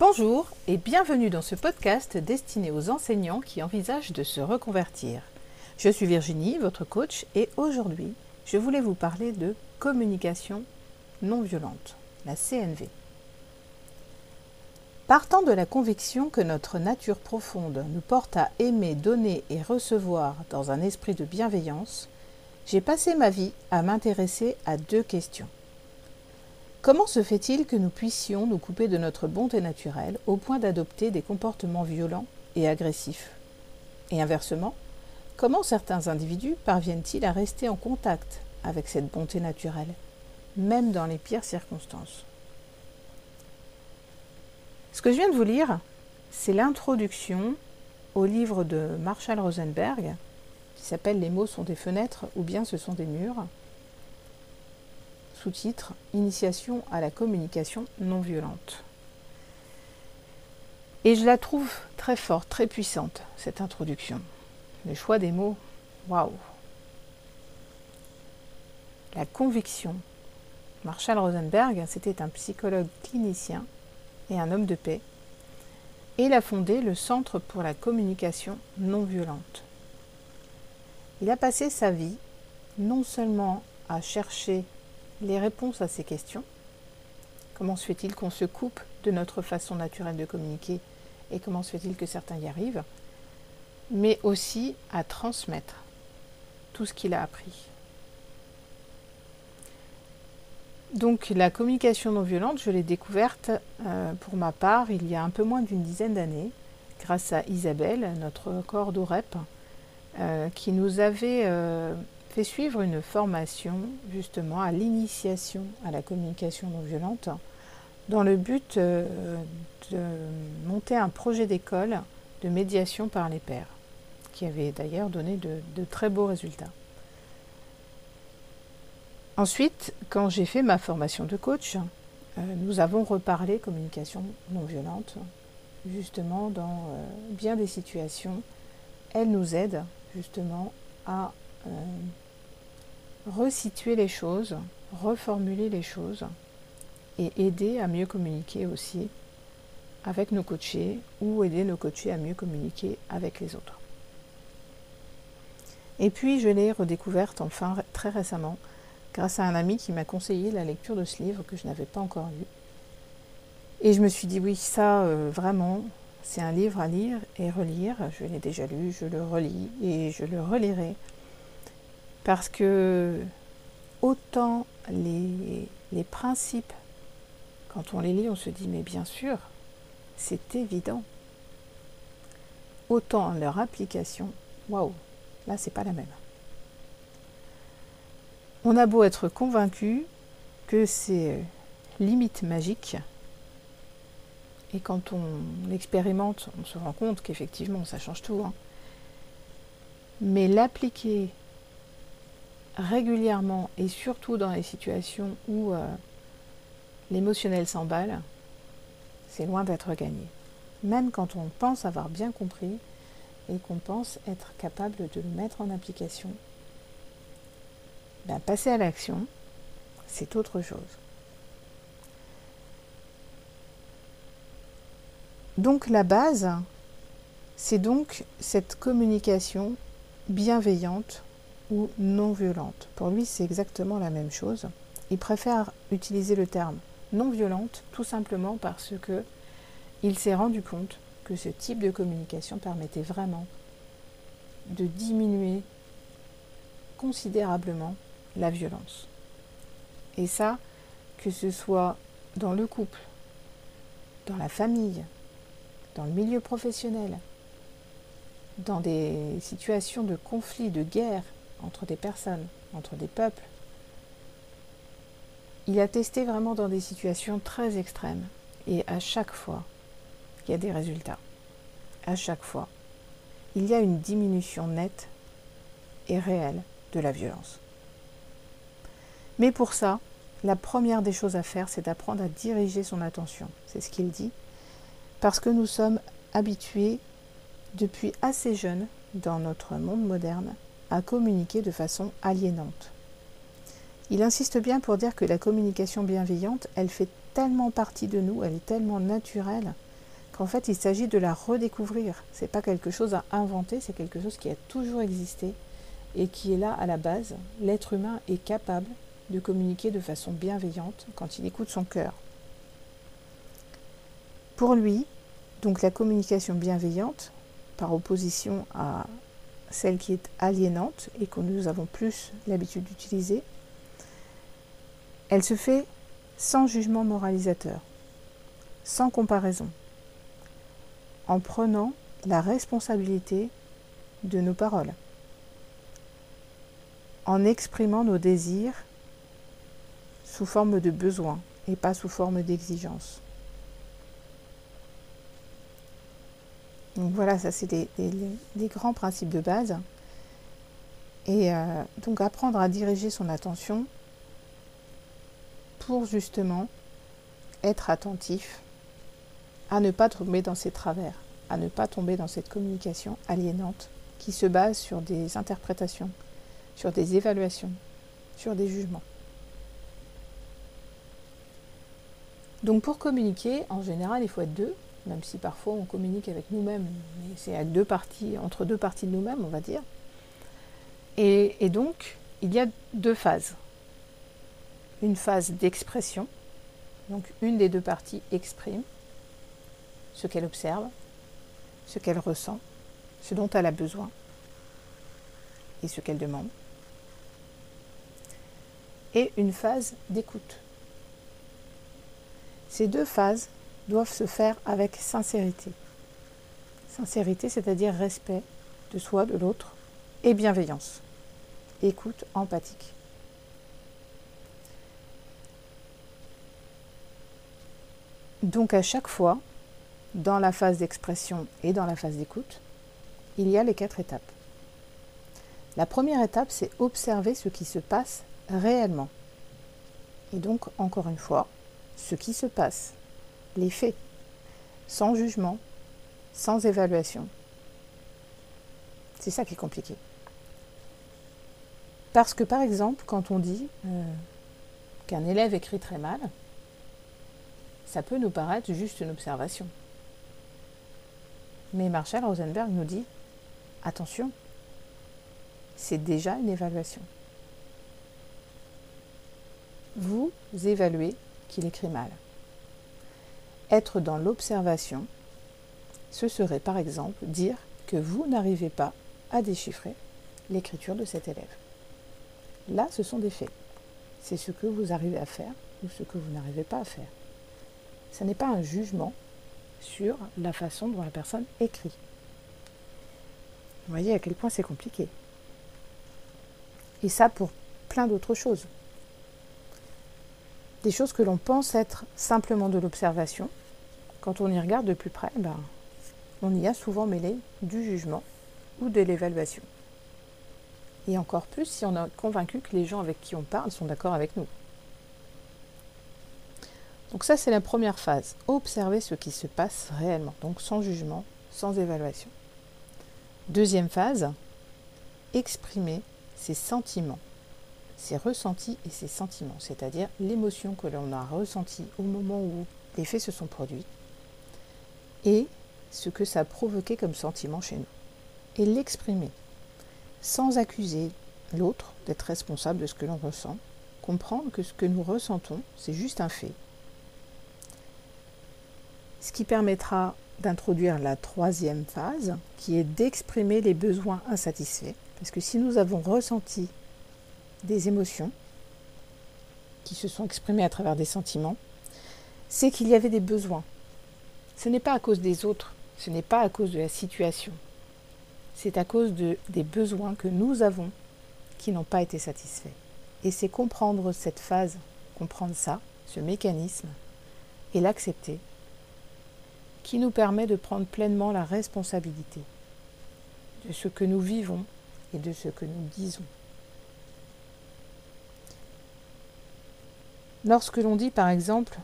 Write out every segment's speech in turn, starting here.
Bonjour et bienvenue dans ce podcast destiné aux enseignants qui envisagent de se reconvertir. Je suis Virginie, votre coach, et aujourd'hui, je voulais vous parler de communication non violente, la CNV. Partant de la conviction que notre nature profonde nous porte à aimer, donner et recevoir dans un esprit de bienveillance, j'ai passé ma vie à m'intéresser à deux questions. Comment se fait-il que nous puissions nous couper de notre bonté naturelle au point d'adopter des comportements violents et agressifs? Et inversement, comment certains individus parviennent-ils à rester en contact avec cette bonté naturelle, même dans les pires circonstances? Ce que je viens de vous lire, c'est l'introduction au livre de Marshall Rosenberg, qui s'appelle Les mots sont des fenêtres ou bien ce sont des murs sous-titre Initiation à la communication non violente. Et je la trouve très forte, très puissante, cette introduction. Le choix des mots, waouh La conviction. Marshall Rosenberg, c'était un psychologue clinicien et un homme de paix. Et il a fondé le Centre pour la communication non violente. Il a passé sa vie non seulement à chercher les réponses à ces questions. Comment se fait-il qu'on se coupe de notre façon naturelle de communiquer et comment se fait-il que certains y arrivent? Mais aussi à transmettre tout ce qu'il a appris. Donc la communication non violente, je l'ai découverte euh, pour ma part il y a un peu moins d'une dizaine d'années grâce à Isabelle, notre corps d'OREP, euh, qui nous avait euh, fait suivre une formation justement à l'initiation à la communication non violente dans le but euh, de monter un projet d'école de médiation par les pairs, qui avait d'ailleurs donné de, très beaux résultats. Ensuite, quand j'ai fait ma formation de coach, euh, nous avons reparlé communication non violente, justement dans euh, bien des situations. Elle nous aide justement à resituer les choses, reformuler les choses et aider à mieux communiquer aussi avec nos coachés ou aider nos coachés à mieux communiquer avec les autres. Et puis je l'ai redécouverte enfin très récemment grâce à un ami qui m'a conseillé la lecture de ce livre que je n'avais pas encore lu. Et je me suis dit oui, ça euh, vraiment, c'est un livre à lire et relire. Je l'ai déjà lu, je le relis et je le relirai parce que autant les, principes, quand on les lit, on se dit mais bien sûr, c'est évident. Autant leur application, waouh, là c'est pas la même. On a beau être convaincu que c'est limite magique, et quand on l'expérimente, on se rend compte qu'effectivement ça change tout. Hein. Mais l'appliquer régulièrement et surtout dans les situations où euh, l'émotionnel s'emballe, c'est loin d'être gagné. Même quand on pense avoir bien compris et qu'on pense être capable de le mettre en application, ben, passer à l'action, c'est autre chose. Donc la base, c'est donc cette communication bienveillante ou non violente. Pour lui, c'est exactement la même chose. Il préfère utiliser le terme non violente tout simplement parce que il s'est rendu compte que ce type de communication permettait vraiment de diminuer considérablement la violence. Et ça, que ce soit dans le couple, dans la famille, dans le milieu professionnel, dans des situations de conflit, de guerre, entre des personnes, entre des peuples. Il a testé vraiment dans des situations très extrêmes et à chaque fois, il y a des résultats. À chaque fois, il y a une diminution nette et réelle de la violence. Mais pour ça, la première des choses à faire, c'est d'apprendre à diriger son attention. C'est ce qu'il dit. Parce que nous sommes habitués depuis assez jeunes dans notre monde moderne à communiquer de façon aliénante. Il insiste bien pour dire que la communication bienveillante, elle fait tellement partie de nous, elle est tellement naturelle, qu'en fait il s'agit de la redécouvrir. C'est pas quelque chose à inventer, c'est quelque chose qui a toujours existé et qui est là à la base. L'être humain est capable de communiquer de façon bienveillante quand il écoute son cœur. Pour lui, donc la communication bienveillante, par opposition à celle qui est aliénante et que nous avons plus l'habitude d'utiliser, elle se fait sans jugement moralisateur, sans comparaison, en prenant la responsabilité de nos paroles, en exprimant nos désirs sous forme de besoin et pas sous forme d'exigence. Donc voilà, ça c'est des, grands principes de base. Et euh, donc apprendre à diriger son attention pour justement être attentif à ne pas tomber dans ces travers, à ne pas tomber dans cette communication aliénante qui se base sur des interprétations, sur des évaluations, sur des jugements. Donc pour communiquer, en général, il faut être deux, même si parfois on communique avec nous-mêmes, mais c'est à deux parties, entre deux parties de nous-mêmes, on va dire. Et, et, donc, il y a deux phases. Une phase d'expression, donc une des deux parties exprime ce qu'elle observe, ce qu'elle ressent, ce dont elle a besoin et ce qu'elle demande. Et une phase d'écoute. Ces deux phases doivent se faire avec sincérité. Sincérité, c'est-à-dire respect de soi, de l'autre, et bienveillance. Écoute empathique. Donc à chaque fois, dans la phase d'expression et dans la phase d'écoute, il y a les quatre étapes. La première étape, c'est observer ce qui se passe réellement. Et donc, encore une fois, ce qui se passe les faits, sans jugement, sans évaluation. C'est ça qui est compliqué. Parce que par exemple, quand on dit euh, qu'un élève écrit très mal, ça peut nous paraître juste une observation. Mais Marshall Rosenberg nous dit, attention, c'est déjà une évaluation. Vous évaluez qu'il écrit mal. Être dans l'observation, ce serait par exemple dire que vous n'arrivez pas à déchiffrer l'écriture de cet élève. Là, ce sont des faits. C'est ce que vous arrivez à faire ou ce que vous n'arrivez pas à faire. Ce n'est pas un jugement sur la façon dont la personne écrit. Vous voyez à quel point c'est compliqué. Et ça pour plein d'autres choses. Des choses que l'on pense être simplement de l'observation, quand on y regarde de plus près, ben, on y a souvent mêlé du jugement ou de l'évaluation. Et encore plus si on est convaincu que les gens avec qui on parle sont d'accord avec nous. Donc ça, c'est la première phase. Observer ce qui se passe réellement, donc sans jugement, sans évaluation. Deuxième phase, exprimer ses sentiments, ses ressentis et ses sentiments, c'est-à-dire l'émotion que l'on a ressentie au moment où les faits se sont produits et ce que ça a provoqué comme sentiment chez nous. Et l'exprimer, sans accuser l'autre d'être responsable de ce que l'on ressent, comprendre que ce que nous ressentons, c'est juste un fait. Ce qui permettra d'introduire la troisième phase, qui est d'exprimer les besoins insatisfaits. Parce que si nous avons ressenti des émotions qui se sont exprimées à travers des sentiments, c'est qu'il y avait des besoins ce n'est pas à cause des autres, ce n'est pas à cause de la situation. C'est à cause de, des besoins que nous avons qui n'ont pas été satisfaits. Et c'est comprendre cette phase, comprendre ça, ce mécanisme, et l'accepter, qui nous permet de prendre pleinement la responsabilité de ce que nous vivons et de ce que nous disons. Lorsque l'on dit par exemple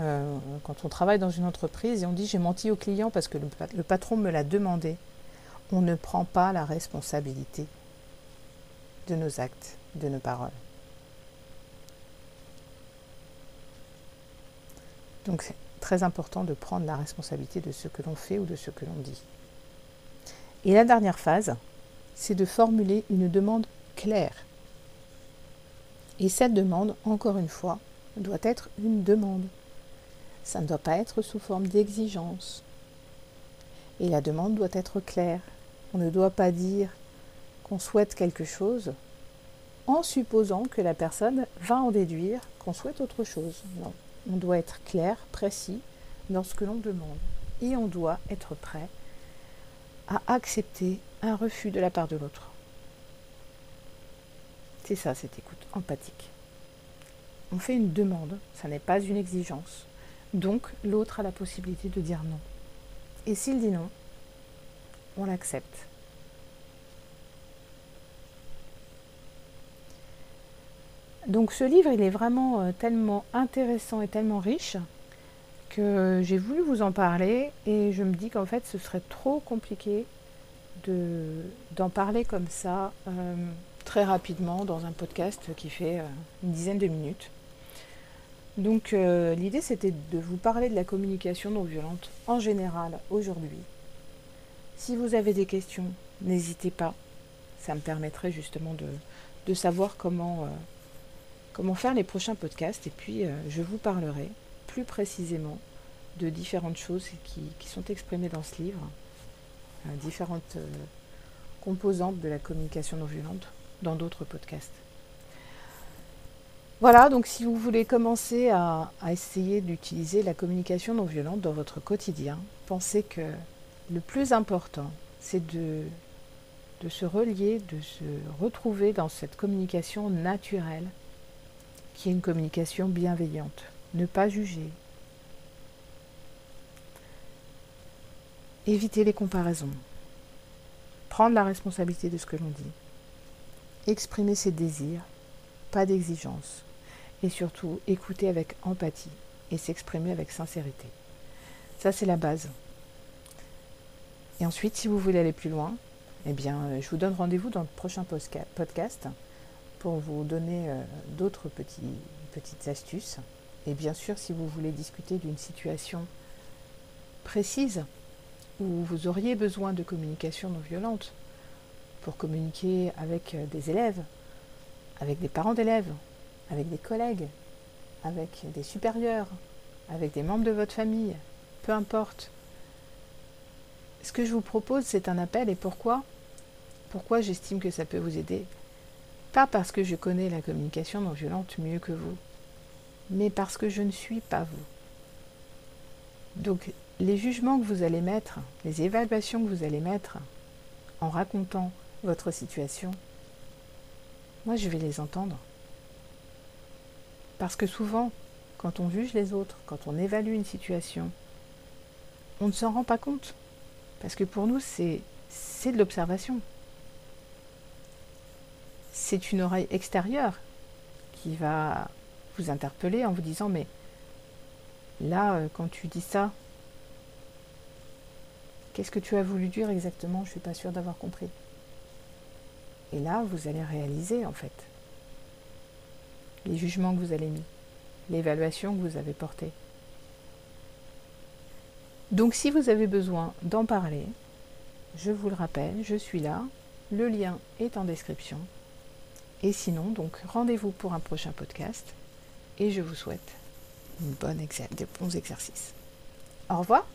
euh, quand on travaille dans une entreprise et on dit j'ai menti au client parce que le, patron me l'a demandé, on ne prend pas la responsabilité de nos actes, de nos paroles. Donc très important de prendre la responsabilité de ce que l'on fait ou de ce que l'on dit. Et la dernière phase, c'est de formuler une demande claire. Et cette demande, encore une fois, doit être une demande. Ça ne doit pas être sous forme d'exigence. Et la demande doit être claire. On ne doit pas dire qu'on souhaite quelque chose en supposant que la personne va en déduire qu'on souhaite autre chose. Non, on doit être clair, précis dans ce que l'on demande. Et on doit être prêt à accepter un refus de la part de l'autre. C'est ça, cette écoute empathique. On fait une demande, ça n'est pas une exigence. Donc l'autre a la possibilité de dire non. Et s'il dit non, on l'accepte. Donc ce livre, il est vraiment euh, tellement intéressant et tellement riche que j'ai voulu vous en parler et je me dis qu'en fait ce serait trop compliqué d'en parler comme ça euh, très rapidement dans un podcast qui fait euh, une dizaine de minutes. Donc l'idée c'était de vous parler de la communication non violente en général aujourd'hui. Si vous avez des questions, n'hésitez pas. Ça me permettrait justement de, savoir comment comment faire les prochains podcasts et puis euh, je vous parlerai plus précisément de différentes choses qui, sont exprimées dans ce livre, euh, différentes euh, composantes de la communication non violente dans d'autres podcasts. Voilà, donc si vous voulez commencer à, essayer d'utiliser la communication non violente dans votre quotidien, pensez que le plus important, c'est de, de se relier, de se retrouver dans cette communication naturelle qui est une communication bienveillante. Ne pas juger. Éviter les comparaisons. Prendre la responsabilité de ce que l'on dit. Exprimer ses désirs, pas d'exigence. Et surtout, écouter avec empathie et s'exprimer avec sincérité. Ça, c'est la base. Et ensuite, si vous voulez aller plus loin, eh bien, euh, je vous donne rendez-vous dans le prochain podcast pour vous donner euh, d'autres petites astuces. Et bien sûr, si vous voulez discuter d'une situation précise où vous auriez besoin de communication non violente pour communiquer avec euh, des élèves, avec des parents d'élèves, avec des collègues, avec des supérieurs, avec des membres de votre famille, peu importe. Ce que je vous propose, c'est un appel et pourquoi? Pourquoi j'estime que ça peut vous aider? Pas parce que je connais la communication non violente mieux que vous, mais parce que je ne suis pas vous. Donc les jugements que vous allez mettre, les évaluations que vous allez mettre en racontant votre situation, moi je vais les entendre. Parce que souvent, quand on juge les autres, quand on évalue une situation, on ne s'en rend pas compte. Parce que pour nous, c'est de l'observation. C'est une oreille extérieure qui va vous interpeller en vous disant mais là euh, quand tu dis ça qu'est-ce que tu as voulu dire exactement? Je ne suis pas sûre d'avoir compris. Et là vous allez réaliser en fait les jugements que vous avez mis l'évaluation que vous avez portée. Donc si vous avez besoin d'en parler je vous le rappelle je suis là. Le lien est en description. Et sinon, donc rendez-vous pour un prochain podcast. Et je vous souhaite une bons exercices. Au revoir